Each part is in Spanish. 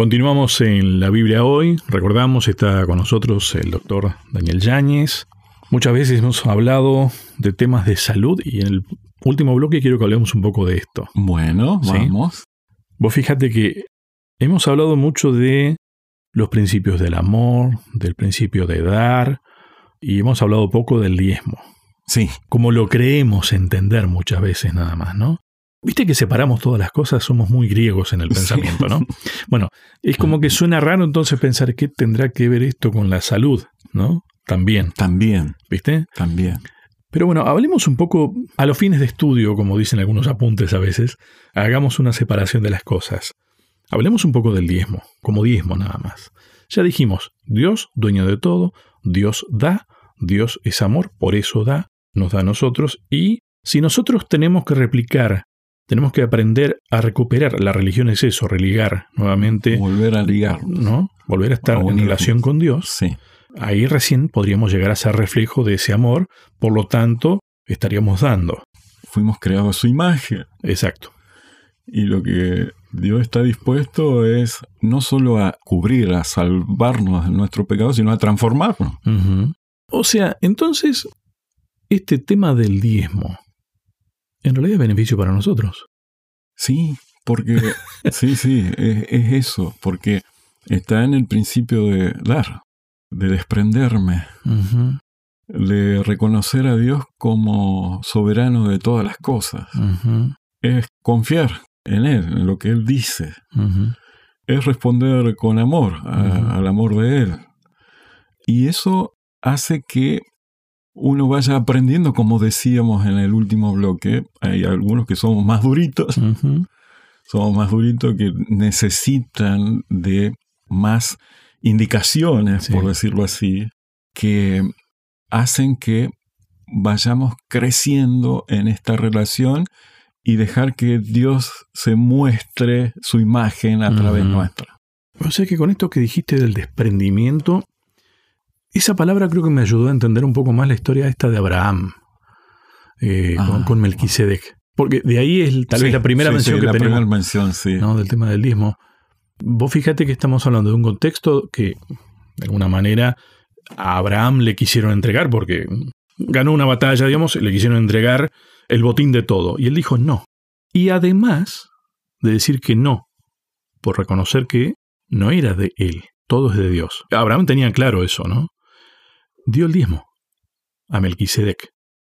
Continuamos en la Biblia hoy. Recordamos, está con nosotros el doctor Daniel Yáñez. Muchas veces hemos hablado de temas de salud y en el último bloque quiero que hablemos un poco de esto. Bueno, vamos. Vos fíjate que hemos hablado mucho de los principios del amor, del principio de dar, y hemos hablado poco del diezmo. Sí. Como lo creemos entender muchas veces nada más, ¿no? Viste que separamos todas las cosas, somos muy griegos en el pensamiento, ¿no? Bueno, es como que suena raro entonces pensar qué tendrá que ver esto con la salud, ¿no? También. También. ¿Viste? También. Pero bueno, hablemos un poco a los fines de estudio, como dicen algunos apuntes a veces, hagamos una separación de las cosas. Hablemos un poco del diezmo, como diezmo nada más. Ya dijimos, Dios, dueño de todo, Dios da, Dios es amor, por eso da, nos da a nosotros, y si nosotros tenemos que replicar tenemos que aprender a recuperar. La religión es eso, religar nuevamente. Volver a ligar. ¿No? Volver a estar en relación con Dios. Sí. Ahí recién podríamos llegar a ser reflejo de ese amor, por lo tanto, estaríamos dando. Fuimos creados a su imagen. Exacto. Y lo que Dios está dispuesto es no solo a cubrir, a salvarnos de nuestro pecado, sino a transformarnos. O sea, entonces, este tema del diezmo, en realidad es beneficio para nosotros. Sí, porque, sí, sí, es, eso, porque está en el principio de dar, de desprenderme, de reconocer a Dios como soberano de todas las cosas. Es confiar en Él, en lo que Él dice. Es responder con amor al amor de Él. Y eso hace que uno vaya aprendiendo, como decíamos en el último bloque, hay algunos que somos más duritos, somos más duritos que necesitan de más indicaciones, por decirlo así, que hacen que vayamos creciendo en esta relación y dejar que Dios se muestre su imagen a través nuestra. O sea que con esto que dijiste del desprendimiento, esa palabra creo que me ayudó a entender un poco más la historia esta de Abraham eh, ah, con, Melquisedec. Porque de ahí es tal vez la primera mención que la tenemos. mención, sí. Del tema del diezmo. Vos fíjate que estamos hablando de un contexto que, de alguna manera, a Abraham le quisieron entregar, porque ganó una batalla, digamos, le quisieron entregar el botín de todo. Y él dijo no. Y además de decir que no, por reconocer que no era de él, todo es de Dios. Abraham tenía claro eso, ¿no? Dio el diezmo a Melquisedec.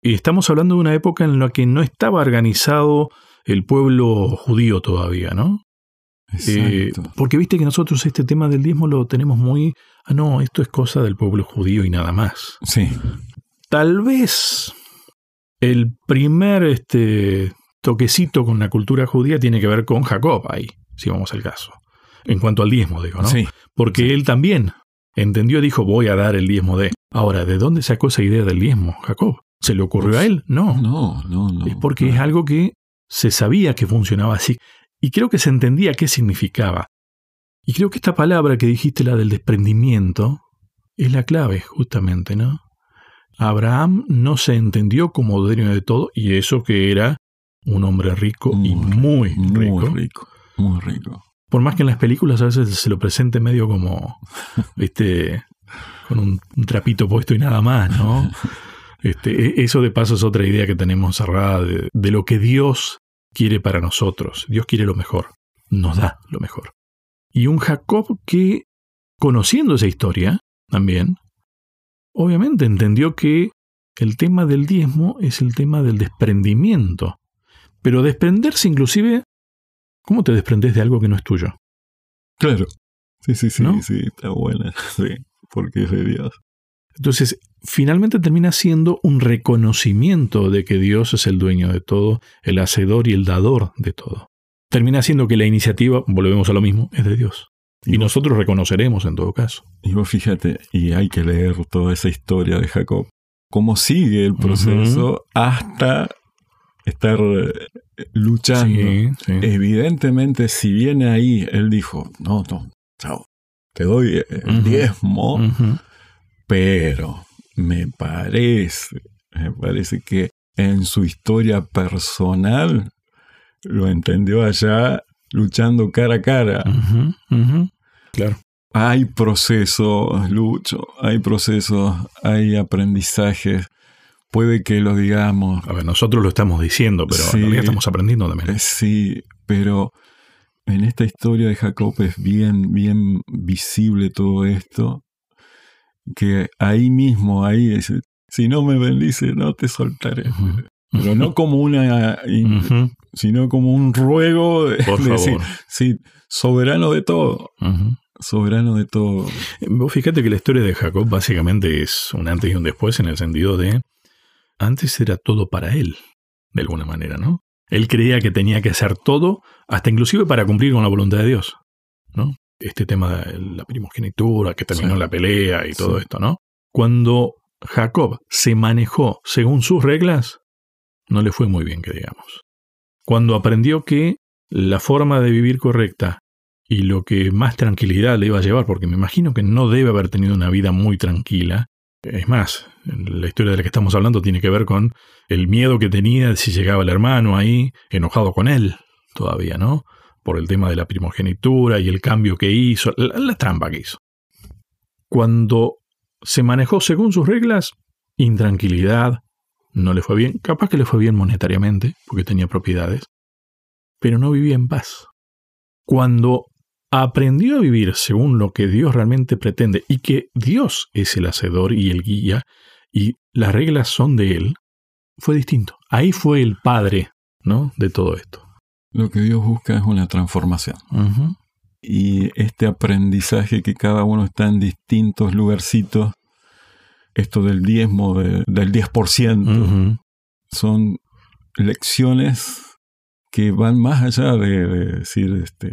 Y estamos hablando de una época en la que no estaba organizado el pueblo judío todavía, ¿no? Eh, porque viste que nosotros este tema del diezmo lo tenemos muy, ah, no, esto es cosa del pueblo judío y nada más. Sí. Tal vez el primer este, toquecito con la cultura judía tiene que ver con Jacob ahí, si vamos al caso. En cuanto al diezmo, digo, ¿no? Sí. Porque él también entendió, dijo, voy a dar el diezmo de. Ahora, ¿de dónde sacó esa idea del diezmo, Jacob? ¿Se le ocurrió a él? No. No, no, no. Es porque es algo que se sabía que funcionaba así. Y creo que se entendía qué significaba. Y creo que esta palabra que dijiste, la del desprendimiento, es la clave, justamente, ¿no? Abraham no se entendió como dueño de todo, y eso que era un hombre rico y muy, rico. Muy rico, muy rico. Por más que en las películas a veces se lo presente medio como, viste, con un, trapito puesto y nada más, ¿no? Este, e, eso de paso es otra idea que tenemos cerrada de, de lo que Dios quiere para nosotros. Dios quiere lo mejor, nos da lo mejor. Y un Jacob que, conociendo esa historia también, obviamente entendió que el tema del diezmo es el tema del desprendimiento. Pero desprenderse inclusive, ¿cómo te desprendes de algo que no es tuyo? Claro. Sí, sí, sí, sí, está buena. Sí porque es de Dios. Entonces, finalmente termina siendo un reconocimiento de que Dios es el dueño de todo, el hacedor y el dador de todo. Termina siendo que la iniciativa, volvemos a lo mismo, es de Dios. Y, nosotros reconoceremos en todo caso. Y vos fíjate, y hay que leer toda esa historia de Jacob, cómo sigue el proceso hasta estar eh, luchando. Evidentemente, si viene ahí, él dijo, no, no, chao, te doy el diezmo, pero me parece, me parece que en su historia personal lo entendió allá luchando cara a cara. Claro. Hay procesos, Lucho, hay procesos, hay aprendizajes. Puede que lo digamos. A ver, nosotros lo estamos diciendo, pero sí, estamos aprendiendo también. Eh, sí, pero en esta historia de Jacob es bien, bien visible todo esto. Que ahí mismo, ahí dice, si no me bendice, no te soltaré. Pero no como una, sino como un ruego de, decir, sí, soberano de todo soberano de todo. Vos fíjate que la historia de Jacob básicamente es un antes y un después en el sentido de antes era todo para él, de alguna manera, ¿no? Él creía que tenía que hacer todo, hasta inclusive para cumplir con la voluntad de Dios, ¿no? Este tema de la primogenitura, que terminó la pelea y todo esto, ¿no? Cuando Jacob se manejó según sus reglas, no le fue muy bien, que digamos. Cuando aprendió que la forma de vivir correcta y lo que más tranquilidad le iba a llevar, porque me imagino que no debe haber tenido una vida muy tranquila. Es más, la historia de la que estamos hablando tiene que ver con el miedo que tenía si llegaba el hermano ahí, enojado con él todavía, ¿no? Por el tema de la primogenitura y el cambio que hizo, la, trampa que hizo. Cuando se manejó según sus reglas, intranquilidad, no le fue bien, capaz que le fue bien monetariamente, porque tenía propiedades, pero no vivía en paz. Cuando aprendió a vivir según lo que Dios realmente pretende y que Dios es el hacedor y el guía y las reglas son de Él, fue distinto. Ahí fue el padre ¿no? de todo esto. Lo que Dios busca es una transformación. Y este aprendizaje que cada uno está en distintos lugarcitos, esto del diezmo, del 10%, son lecciones que van más allá de, de decir, este,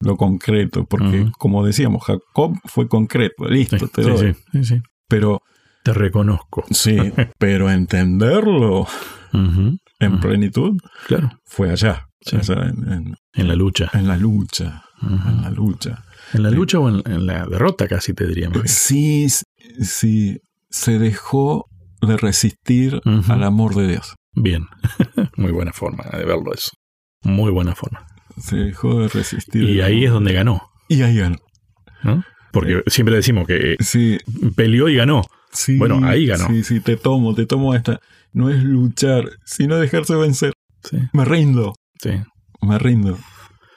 lo concreto, porque como decíamos, Jacob fue concreto, listo, te doy. Sí, sí, pero te reconozco. Sí, pero entenderlo en plenitud claro. fue allá. en, la lucha. En la lucha. En la lucha. En la lucha o en, la derrota casi te diría. Sí, sí. Se dejó de resistir al amor de Dios. Bien. Muy buena forma de verlo eso. Muy buena forma se dejó de resistir. Y ahí es donde ganó. Y ahí ganó. Porque siempre decimos que sí. peleó y ganó. Sí, bueno, ahí ganó. Sí, sí, te tomo, te tomo esta. No es luchar, sino dejarse vencer. Sí. Me rindo. Sí. Me rindo.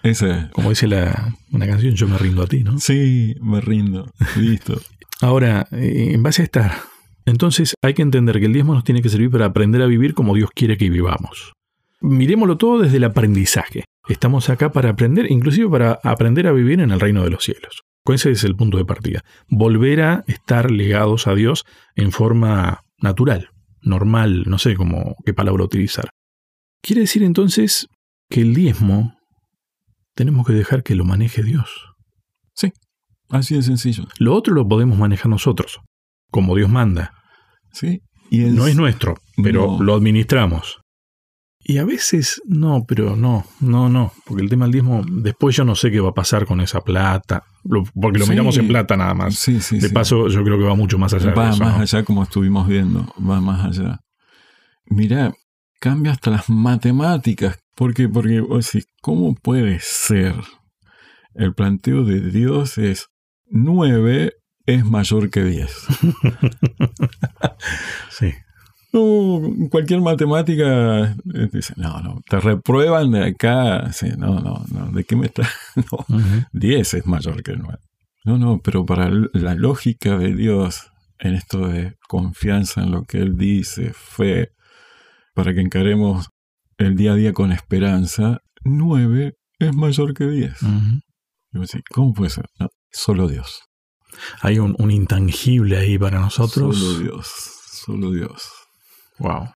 Ese. Como dice la, una canción, yo me rindo a ti, ¿no? Sí, me rindo. Listo. Ahora, eh, en base a esta, entonces hay que entender que el diezmo nos tiene que servir para aprender a vivir como Dios quiere que vivamos. Miremoslo todo desde el aprendizaje. Estamos acá para aprender, inclusive para aprender a vivir en el reino de los cielos. Ese es el punto de partida. Volver a estar ligados a Dios en forma natural, normal, no sé cómo, qué palabra utilizar. Quiere decir entonces que el diezmo tenemos que dejar que lo maneje Dios. Sí, así de sencillo. Lo otro lo podemos manejar nosotros, como Dios manda. Sí. Y No es nuestro, pero lo administramos. Y a veces no, pero no, no, no, porque el tema del diezmo, después yo no sé qué va a pasar con esa plata, porque lo miramos en plata nada más. Sí, sí, de paso, yo creo que va mucho más allá. Va más allá como estuvimos viendo, va más allá. Mira, cambia hasta las matemáticas, porque, porque vos ¿cómo puede ser? El planteo de Dios es 9 es mayor que 10. sí. No, cualquier matemática eh, dice, no, no, te reprueban de acá. no, no, no, ¿de qué me está? No, 10 es mayor que 9. No, no, pero para la lógica de Dios en esto de confianza en lo que Él dice, fe, para que encaremos el día a día con esperanza, 9 es mayor que 10. ¿Cómo puede ser? No, solo Dios. Hay un, un intangible ahí para nosotros. Solo Dios, solo Dios. Wow.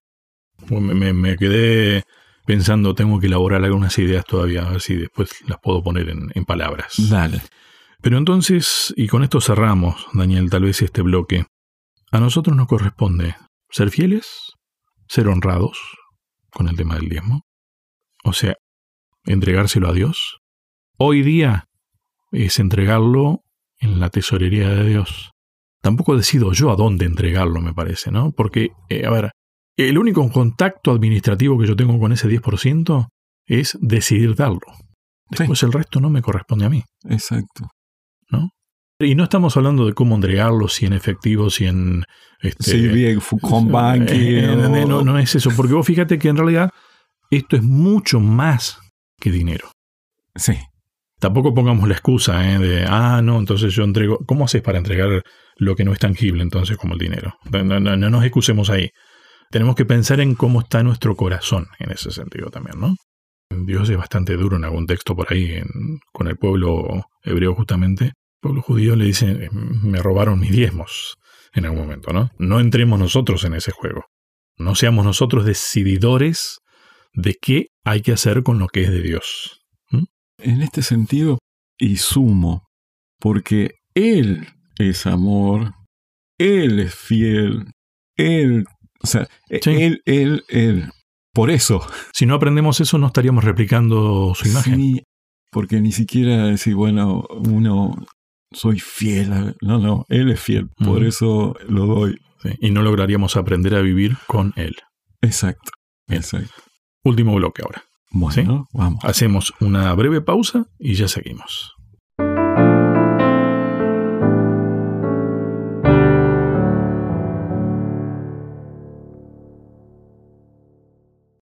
Me, quedé pensando, tengo que elaborar algunas ideas todavía, a ver si después las puedo poner en, palabras. Dale. Pero entonces, y con esto cerramos, Daniel, tal vez este bloque. A nosotros nos corresponde ser fieles, ser honrados con el tema del diezmo. O sea, entregárselo a Dios. Hoy día es entregarlo en la tesorería de Dios. Tampoco decido yo a dónde entregarlo, me parece, ¿no? Porque, eh, a ver, el único contacto administrativo que yo tengo con ese 10% es decidir darlo. Después el resto no me corresponde a mí. Exacto. ¿No? Y no estamos hablando de cómo entregarlo, si en efectivo, si en... Este, sí, bien, con banking. Eh, no, no es eso, porque vos fíjate que en realidad esto es mucho más que dinero. Sí. Tampoco pongamos la excusa ¿eh? de, ah, no, entonces yo entrego. ¿Cómo haces para entregar lo que no es tangible entonces como el dinero? No, no, no nos excusemos ahí. Tenemos que pensar en cómo está nuestro corazón en ese sentido también, ¿no? Dios es bastante duro en algún texto por ahí con el pueblo hebreo justamente. El pueblo judío le dice, me robaron mis diezmos en algún momento, ¿no? No entremos nosotros en ese juego. No seamos nosotros decididores de qué hay que hacer con lo que es de Dios. En este sentido, y sumo, porque Él es amor, Él es fiel, Él, o sea, Él, Él, Él. Por eso. Si no aprendemos eso, no estaríamos replicando su imagen. Sí, porque ni siquiera decir, bueno, uno, soy fiel. No, no, Él es fiel, por eso lo doy. y no lograríamos aprender a vivir con Él. Exacto, exacto. Último bloque ahora. Bueno, vamos. Hacemos una breve pausa y ya seguimos.